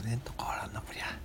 年と変わらんなこりゃ。